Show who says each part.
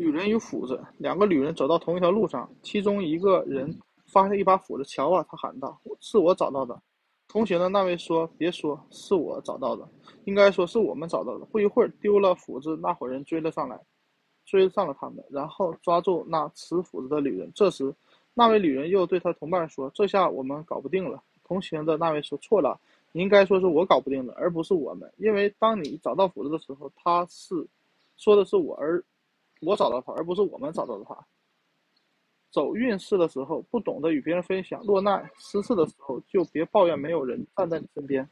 Speaker 1: 旅人与斧子，两个旅人走到同一条路上，其中一个人发现一把斧子，瞧啊！他喊道：“是我找到的。”同行的那位说：“别说是我找到的，应该说是我们找到的。”不一会儿，丢了斧子那伙人追了上来，追上了他们，然后抓住那持斧子的旅人。这时，那位旅人又对他同伴说：“这下我们搞不定了。”同行的那位说：“错了，应该说是我搞不定了，而不是我们，因为当你找到斧子的时候，他是说的是我，而。”我找到他，而不是我们找到的他。走运势的时候，不懂得与别人分享；落难失事的时候，就别抱怨没有人站在你身边。